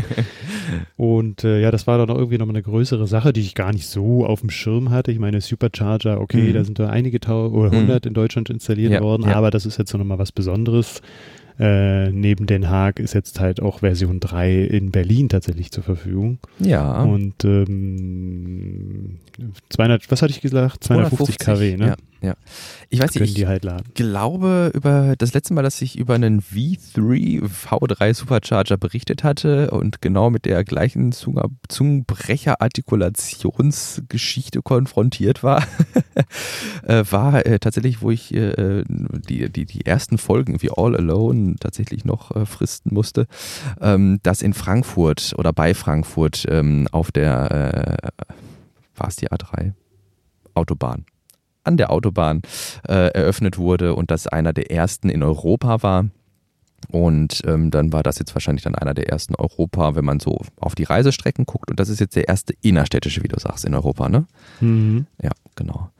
und äh, ja, das war dann irgendwie nochmal eine größere Sache, die ich gar nicht so auf dem Schirm hatte. Ich meine, Supercharger, okay, mhm. da sind da einige Tausend oder hundert mhm. in Deutschland installiert ja, worden, ja. aber das ist jetzt nochmal was Besonderes. Äh, neben Den Haag ist jetzt halt auch Version 3 in Berlin tatsächlich zur Verfügung. Ja. Und ähm, 200, was hatte ich gesagt? 250 kW, ne? Ja, ja. Ich weiß nicht, ich halt glaube, über das letzte Mal, dass ich über einen V3 V3 Supercharger berichtet hatte und genau mit der gleichen Zungenbrecher-Artikulationsgeschichte konfrontiert war, äh, war äh, tatsächlich, wo ich äh, die, die, die ersten Folgen wie All Alone tatsächlich noch äh, fristen musste, ähm, dass in Frankfurt oder bei Frankfurt ähm, auf der, äh, war es die A3? Autobahn an der Autobahn äh, eröffnet wurde und das einer der ersten in Europa war. Und ähm, dann war das jetzt wahrscheinlich dann einer der ersten Europa, wenn man so auf die Reisestrecken guckt. Und das ist jetzt der erste innerstädtische, wie du sagst, in Europa, ne? Mhm. Ja, genau.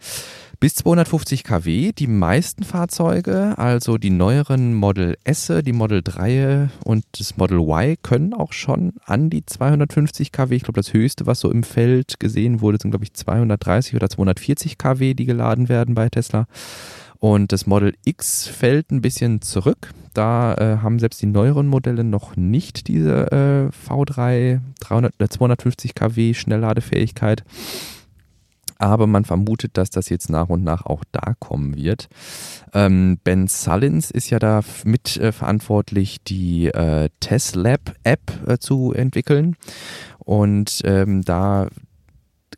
Bis 250 kW, die meisten Fahrzeuge, also die neueren Model S, die Model 3 und das Model Y können auch schon an die 250 kW. Ich glaube, das höchste, was so im Feld gesehen wurde, sind glaube ich 230 oder 240 kW, die geladen werden bei Tesla. Und das Model X fällt ein bisschen zurück. Da äh, haben selbst die neueren Modelle noch nicht diese äh, V3 300, 250 kW Schnellladefähigkeit aber man vermutet, dass das jetzt nach und nach auch da kommen wird. Ähm, ben Sullins ist ja da mit äh, die äh, TesLab-App äh, zu entwickeln. Und ähm, da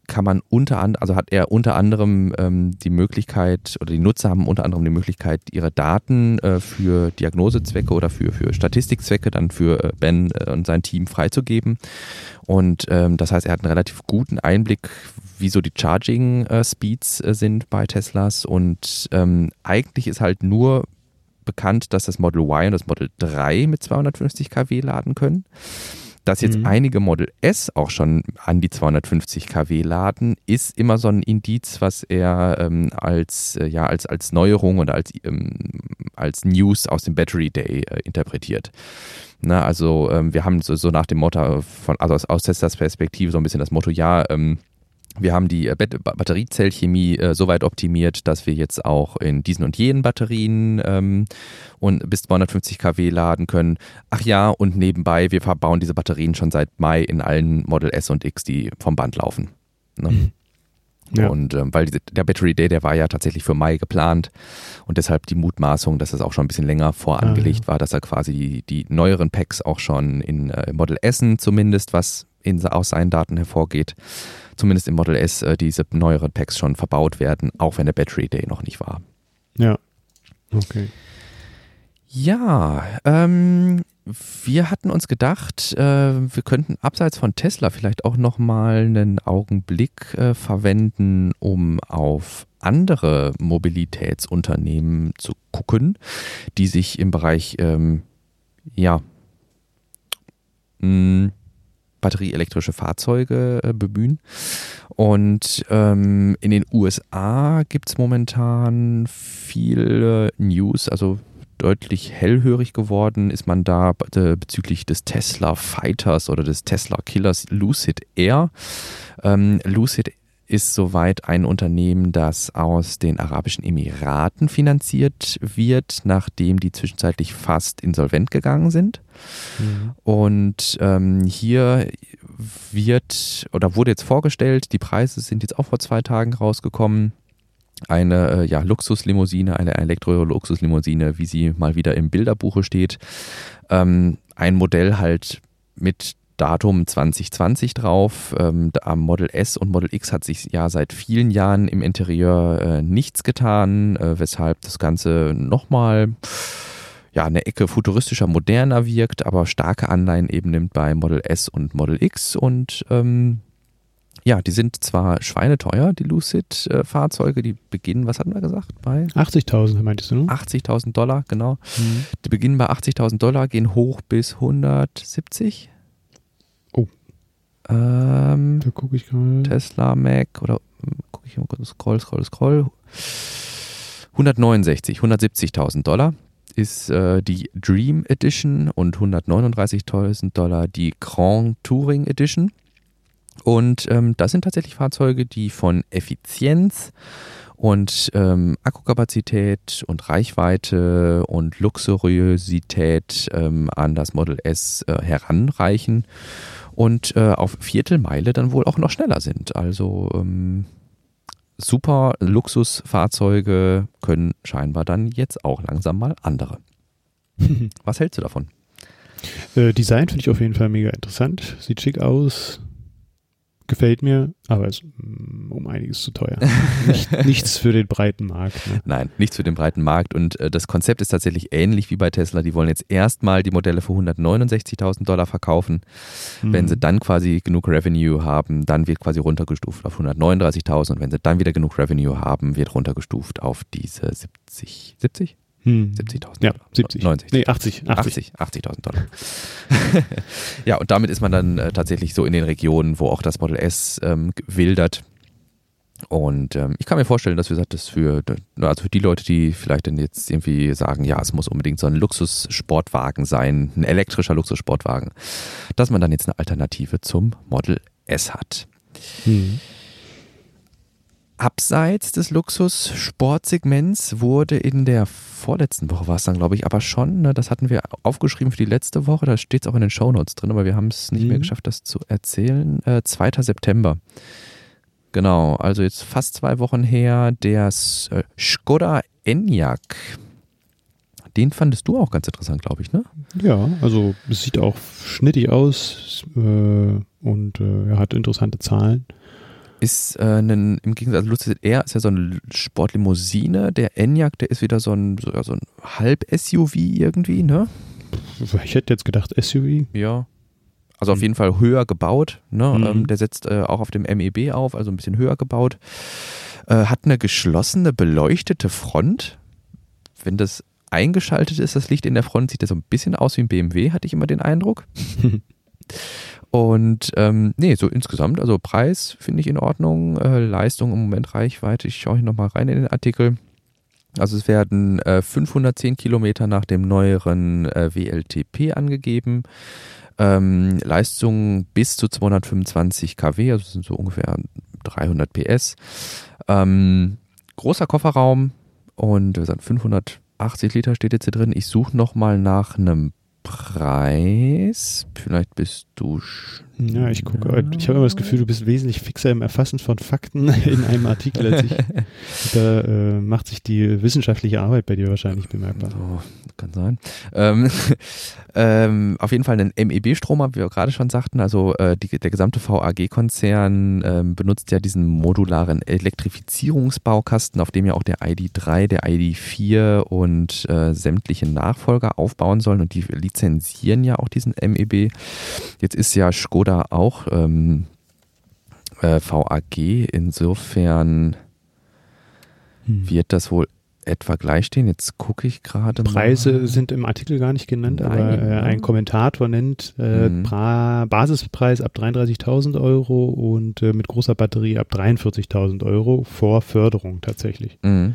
kann man unter anderem, also hat er unter anderem ähm, die Möglichkeit oder die Nutzer haben unter anderem die Möglichkeit, ihre Daten äh, für Diagnosezwecke oder für, für Statistikzwecke dann für äh, Ben äh, und sein Team freizugeben. Und ähm, das heißt, er hat einen relativ guten Einblick, wie so die Charging äh, Speeds äh, sind bei Teslas. Und ähm, eigentlich ist halt nur bekannt, dass das Model Y und das Model 3 mit 250 kW laden können. Dass jetzt mhm. einige Model S auch schon an die 250 kW laden, ist immer so ein Indiz, was er ähm, als, äh, ja, als, als Neuerung oder als, ähm, als News aus dem Battery Day äh, interpretiert. Na, also ähm, wir haben so, so, nach dem Motto von, also aus, aus Teslas Perspektive so ein bisschen das Motto, ja, ähm, wir haben die äh, Batteriezellchemie äh, so weit optimiert, dass wir jetzt auch in diesen und jenen Batterien ähm, und bis 250 kW laden können. Ach ja, und nebenbei, wir verbauen diese Batterien schon seit Mai in allen Model S und X, die vom Band laufen. Ne? Mhm. Ja. Und ähm, weil der Battery Day, der war ja tatsächlich für Mai geplant und deshalb die Mutmaßung, dass es auch schon ein bisschen länger vorangelegt ah, ja. war, dass er quasi die, die neueren Packs auch schon in äh, Model S zumindest, was in, aus seinen Daten hervorgeht, zumindest im Model S äh, diese neueren Packs schon verbaut werden, auch wenn der Battery Day noch nicht war. Ja. Okay. Ja, ähm, wir hatten uns gedacht, äh, wir könnten abseits von Tesla vielleicht auch nochmal einen Augenblick äh, verwenden, um auf andere Mobilitätsunternehmen zu gucken, die sich im Bereich, ähm, ja, mh, hm, batterieelektrische Fahrzeuge äh, bemühen. Und ähm, in den USA gibt es momentan viele News, also deutlich hellhörig geworden ist man da äh, bezüglich des Tesla Fighters oder des Tesla Killers Lucid Air. Ähm, Lucid ist soweit ein Unternehmen, das aus den Arabischen Emiraten finanziert wird, nachdem die zwischenzeitlich fast insolvent gegangen sind. Mhm. Und ähm, hier wird oder wurde jetzt vorgestellt, die Preise sind jetzt auch vor zwei Tagen rausgekommen. Eine äh, ja, Luxuslimousine, eine Elektro-Luxuslimousine, wie sie mal wieder im Bilderbuche steht. Ähm, ein Modell halt mit Datum 2020 drauf. Ähm, am Model S und Model X hat sich ja seit vielen Jahren im Interieur äh, nichts getan, äh, weshalb das Ganze nochmal ja, eine Ecke futuristischer, moderner wirkt, aber starke Anleihen eben nimmt bei Model S und Model X und ähm, ja, die sind zwar schweineteuer, die Lucid-Fahrzeuge, die beginnen, was hatten wir gesagt, bei? 80.000, meintest du, ne? 80.000 Dollar, genau. Mhm. Die beginnen bei 80.000 Dollar, gehen hoch bis 170. Ähm, da gucke ich gerade. Tesla, Mac oder hm, gucke ich mal kurz, scroll, scroll, scroll. 169, 170.000 Dollar ist äh, die Dream Edition und 139.000 Dollar die Grand Touring Edition. Und ähm, das sind tatsächlich Fahrzeuge, die von Effizienz und ähm, Akkukapazität und Reichweite und Luxuriosität ähm, an das Model S äh, heranreichen und äh, auf Viertelmeile dann wohl auch noch schneller sind. Also ähm, super Luxusfahrzeuge können scheinbar dann jetzt auch langsam mal andere. Was hältst du davon? Äh, Design finde ich auf jeden Fall mega interessant. Sieht schick aus. Gefällt mir, aber ist mm, um einiges zu teuer. Nicht, nichts für den breiten Markt. Ne? Nein, nichts für den breiten Markt. Und äh, das Konzept ist tatsächlich ähnlich wie bei Tesla. Die wollen jetzt erstmal die Modelle für 169.000 Dollar verkaufen. Mhm. Wenn sie dann quasi genug Revenue haben, dann wird quasi runtergestuft auf 139.000. Und wenn sie dann wieder genug Revenue haben, wird runtergestuft auf diese 70, 70? Hm. 70.000 Ja, 70. 90. Nee, 80. 80. 80.000 Dollar. ja, und damit ist man dann äh, tatsächlich so in den Regionen, wo auch das Model S ähm, wildert. Und ähm, ich kann mir vorstellen, dass wir das für, also für die Leute, die vielleicht dann jetzt irgendwie sagen, ja, es muss unbedingt so ein Luxussportwagen sein, ein elektrischer Luxussportwagen, dass man dann jetzt eine Alternative zum Model S hat. Hm. Abseits des Luxus-Sportsegments wurde in der vorletzten Woche war es dann, glaube ich, aber schon, ne, das hatten wir aufgeschrieben für die letzte Woche, da steht es auch in den Shownotes drin, aber wir haben es nicht mhm. mehr geschafft, das zu erzählen. Äh, 2. September. Genau, also jetzt fast zwei Wochen her, der äh, Skoda Enyaq. Den fandest du auch ganz interessant, glaube ich, ne? Ja, also es sieht auch schnittig aus äh, und äh, er hat interessante Zahlen ist äh, ein, im Gegensatz, also Lucid Air ist ja so eine Sportlimousine, der Enyaq, der ist wieder so ein, so, so ein Halb-SUV irgendwie, ne? Ich hätte jetzt gedacht SUV. Ja. Also auf hm. jeden Fall höher gebaut, ne? Mhm. Ähm, der setzt äh, auch auf dem MEB auf, also ein bisschen höher gebaut. Äh, hat eine geschlossene, beleuchtete Front. Wenn das eingeschaltet ist, das Licht in der Front, sieht das so ein bisschen aus wie ein BMW, hatte ich immer den Eindruck. Und ähm, nee, so insgesamt, also Preis finde ich in Ordnung, äh, Leistung im Moment Reichweite, ich schaue hier nochmal rein in den Artikel. Also es werden äh, 510 Kilometer nach dem neueren äh, WLTP angegeben. Ähm, Leistung bis zu 225 kW, also sind so ungefähr 300 PS. Ähm, großer Kofferraum und 580 Liter steht jetzt hier drin. Ich suche nochmal nach einem Preis. Vielleicht bist du. Ja, ich gucke. Ich habe immer das Gefühl, du bist wesentlich fixer im Erfassen von Fakten in einem Artikel als ich. Da äh, macht sich die wissenschaftliche Arbeit bei dir wahrscheinlich bemerkbar. Oh, kann sein. Ähm, ähm, auf jeden Fall einen MEB-Strom, wie wir gerade schon sagten. Also äh, die, der gesamte VAG-Konzern ähm, benutzt ja diesen modularen Elektrifizierungsbaukasten, auf dem ja auch der ID3, der ID4 und äh, sämtliche Nachfolger aufbauen sollen. Und die lizenzieren ja auch diesen MEB. Jetzt ist ja Skoda auch ähm, äh, VAG, insofern hm. wird das wohl etwa gleich stehen. Jetzt gucke ich gerade mal. Preise sind im Artikel gar nicht genannt, Nein, aber äh, ein Kommentator nennt äh, mhm. Basispreis ab 33.000 Euro und äh, mit großer Batterie ab 43.000 Euro vor Förderung tatsächlich. Mhm.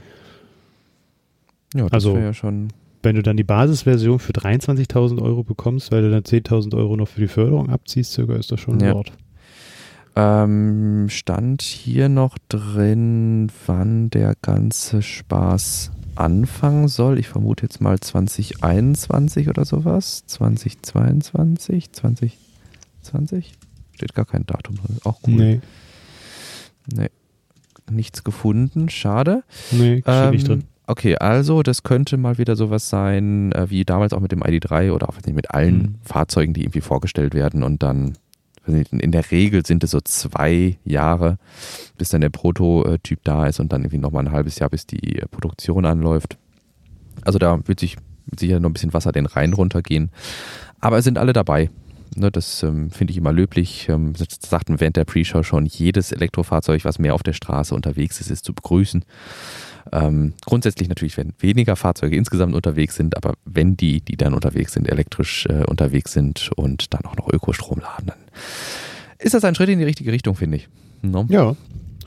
Ja, das also, wäre ja schon wenn du dann die Basisversion für 23.000 Euro bekommst, weil du dann 10.000 Euro noch für die Förderung abziehst, sogar ist das schon ein ja. Wort. Ähm, stand hier noch drin, wann der ganze Spaß anfangen soll. Ich vermute jetzt mal 2021 oder sowas. 2022, 2020? Steht gar kein Datum drin. Auch cool. Nee. Nee. Nichts gefunden, schade. Nee, steht ähm, nicht drin okay, also das könnte mal wieder sowas sein, äh, wie damals auch mit dem ID3 oder auch nicht, mit allen mhm. Fahrzeugen, die irgendwie vorgestellt werden und dann in der Regel sind es so zwei Jahre, bis dann der Prototyp da ist und dann irgendwie nochmal ein halbes Jahr, bis die Produktion anläuft. Also da wird sich sicher noch ein bisschen Wasser den Rhein runtergehen. Aber es sind alle dabei. Ne, das ähm, finde ich immer löblich. Ähm, das sagten während der Pre-Show schon, jedes Elektrofahrzeug, was mehr auf der Straße unterwegs ist, ist zu begrüßen. Ähm, grundsätzlich natürlich, wenn weniger Fahrzeuge insgesamt unterwegs sind, aber wenn die, die dann unterwegs sind, elektrisch äh, unterwegs sind und dann auch noch Ökostrom laden, dann ist das ein Schritt in die richtige Richtung, finde ich. No? Ja,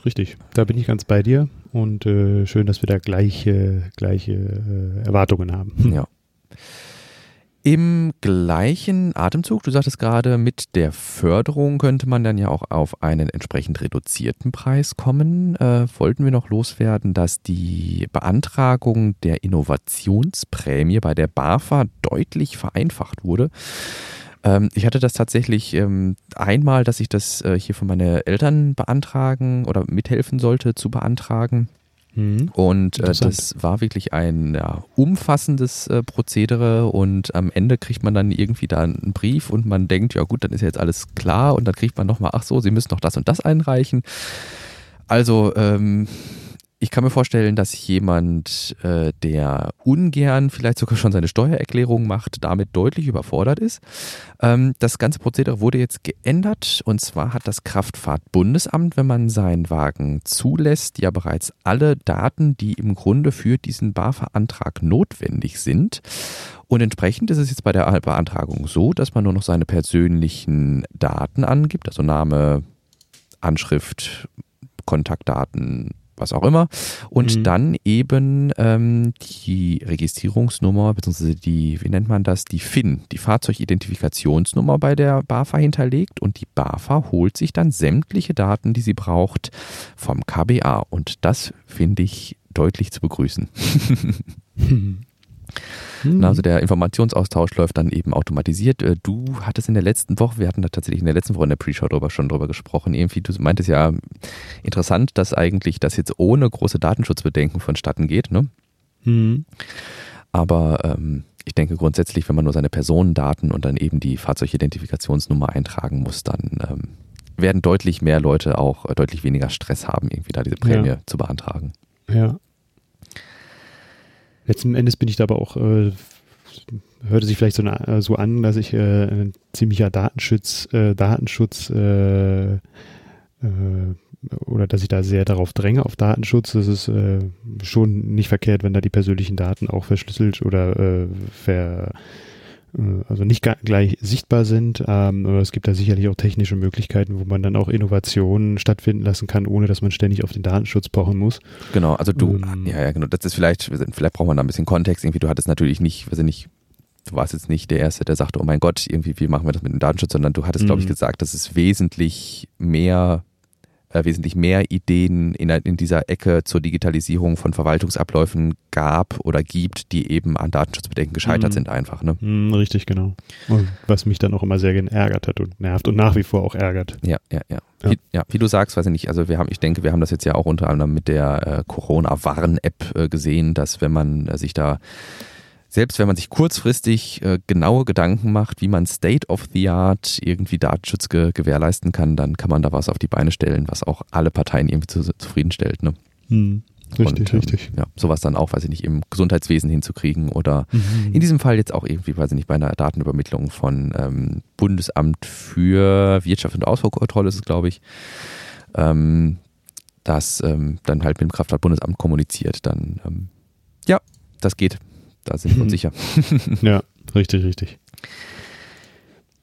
richtig. Da bin ich ganz bei dir und äh, schön, dass wir da gleiche, gleiche äh, Erwartungen haben. Ja. Im gleichen Atemzug, du sagtest gerade, mit der Förderung könnte man dann ja auch auf einen entsprechend reduzierten Preis kommen. Äh, wollten wir noch loswerden, dass die Beantragung der Innovationsprämie bei der BAFA deutlich vereinfacht wurde. Ähm, ich hatte das tatsächlich ähm, einmal, dass ich das äh, hier von meinen Eltern beantragen oder mithelfen sollte zu beantragen. Mhm. Und äh, das war wirklich ein ja, umfassendes äh, Prozedere und am Ende kriegt man dann irgendwie da einen Brief und man denkt, ja gut, dann ist ja jetzt alles klar und dann kriegt man nochmal, ach so, Sie müssen noch das und das einreichen. Also ähm, ich kann mir vorstellen, dass jemand, äh, der ungern vielleicht sogar schon seine Steuererklärung macht, damit deutlich überfordert ist. Ähm, das ganze Prozedere wurde jetzt geändert und zwar hat das Kraftfahrtbundesamt, wenn man seinen Wagen zulässt, ja bereits alle Daten, die im Grunde für diesen BAFA-Antrag notwendig sind. Und entsprechend ist es jetzt bei der Beantragung so, dass man nur noch seine persönlichen Daten angibt, also Name, Anschrift, Kontaktdaten, was auch immer. Und mhm. dann eben ähm, die Registrierungsnummer, beziehungsweise die, wie nennt man das, die FIN, die Fahrzeugidentifikationsnummer bei der BAFA hinterlegt und die BAFA holt sich dann sämtliche Daten, die sie braucht, vom KBA. Und das finde ich deutlich zu begrüßen. Mhm. Also der Informationsaustausch läuft dann eben automatisiert. Äh, du hattest in der letzten Woche, wir hatten da tatsächlich in der letzten Woche in der Pre-Show drüber, schon drüber gesprochen, irgendwie, du meintest ja interessant, dass eigentlich das jetzt ohne große Datenschutzbedenken vonstatten geht, ne? Mhm. Aber ähm, ich denke grundsätzlich, wenn man nur seine Personendaten und dann eben die Fahrzeugidentifikationsnummer eintragen muss, dann ähm, werden deutlich mehr Leute auch äh, deutlich weniger Stress haben, irgendwie da diese Prämie ja. zu beantragen. Ja, Letzten Endes bin ich da aber auch, äh, hörte sich vielleicht so, eine, so an, dass ich äh, ein ziemlicher Datenschutz, äh, Datenschutz äh, äh, oder dass ich da sehr darauf dränge auf Datenschutz. Das ist äh, schon nicht verkehrt, wenn da die persönlichen Daten auch verschlüsselt oder äh, ver, äh, also nicht gleich sichtbar sind. Ähm, aber es gibt da sicherlich auch technische Möglichkeiten, wo man dann auch Innovationen stattfinden lassen kann, ohne dass man ständig auf den Datenschutz pochen muss. Genau, also du, ähm, ja, ja, genau, das ist vielleicht, vielleicht braucht man da ein bisschen Kontext. Irgendwie, du hattest natürlich nicht, weiß ich nicht, du warst jetzt nicht der Erste, der sagte, oh mein Gott, irgendwie, wie machen wir das mit dem Datenschutz, sondern du hattest, glaube ich, mhm. gesagt, dass es wesentlich mehr äh, wesentlich mehr Ideen in, in dieser Ecke zur Digitalisierung von Verwaltungsabläufen gab oder gibt, die eben an Datenschutzbedenken gescheitert mhm. sind einfach. Ne? Mhm, richtig, genau. Und was mich dann auch immer sehr geärgert hat und nervt und nach wie vor auch ärgert. Ja, ja, ja. Ja. Wie, ja, wie du sagst, weiß ich nicht, also wir haben, ich denke, wir haben das jetzt ja auch unter anderem mit der äh, Corona-Warn-App äh, gesehen, dass wenn man äh, sich da selbst wenn man sich kurzfristig äh, genaue Gedanken macht, wie man State of the Art irgendwie Datenschutz ge gewährleisten kann, dann kann man da was auf die Beine stellen, was auch alle Parteien irgendwie zu, zufriedenstellt. Ne? Hm. Richtig, und, ähm, richtig. Ja, sowas dann auch, weiß ich nicht, im Gesundheitswesen hinzukriegen oder mhm. in diesem Fall jetzt auch irgendwie, weiß ich nicht, bei einer Datenübermittlung von ähm, Bundesamt für Wirtschaft und Ausfuhrkontrolle ist es, glaube ich, ähm, das ähm, dann halt mit dem Kraftfahrtbundesamt kommuniziert, dann ähm, ja, das geht. Da sind wir uns sicher. ja, richtig, richtig.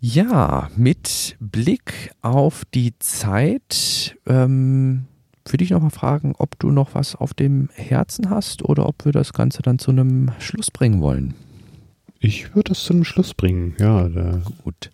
Ja, mit Blick auf die Zeit ähm, würde ich noch mal fragen, ob du noch was auf dem Herzen hast oder ob wir das Ganze dann zu einem Schluss bringen wollen. Ich würde das zu einem Schluss bringen, ja. Da Gut.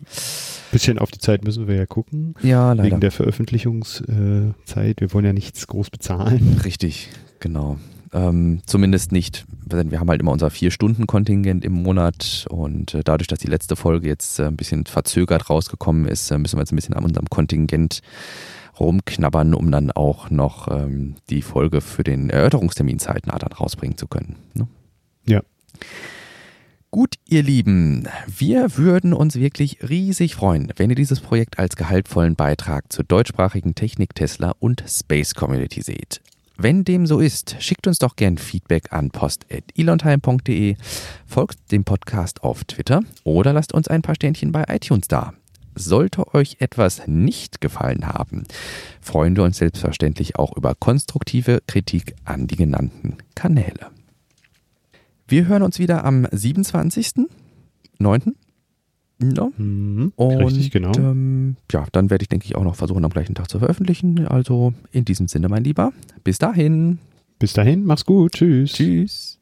Bisschen auf die Zeit müssen wir ja gucken. Ja, leider. Wegen der Veröffentlichungszeit. Wir wollen ja nichts groß bezahlen. Richtig, genau. Ähm, zumindest nicht, wir haben halt immer unser Vier-Stunden-Kontingent im Monat und äh, dadurch, dass die letzte Folge jetzt äh, ein bisschen verzögert rausgekommen ist, äh, müssen wir jetzt ein bisschen an unserem Kontingent rumknabbern, um dann auch noch ähm, die Folge für den Erörterungstermin zeitnah dann rausbringen zu können. Ne? Ja. Gut, ihr Lieben, wir würden uns wirklich riesig freuen, wenn ihr dieses Projekt als gehaltvollen Beitrag zur deutschsprachigen Technik Tesla und Space Community seht. Wenn dem so ist, schickt uns doch gern Feedback an post.elonheim.de, folgt dem Podcast auf Twitter oder lasst uns ein paar Sternchen bei iTunes da. Sollte euch etwas nicht gefallen haben, freuen wir uns selbstverständlich auch über konstruktive Kritik an die genannten Kanäle. Wir hören uns wieder am 27.09. Ja. Mhm, Und richtig, genau. ähm, ja, dann werde ich, denke ich, auch noch versuchen, am gleichen Tag zu veröffentlichen. Also in diesem Sinne, mein Lieber, bis dahin. Bis dahin, mach's gut. Tschüss. Tschüss.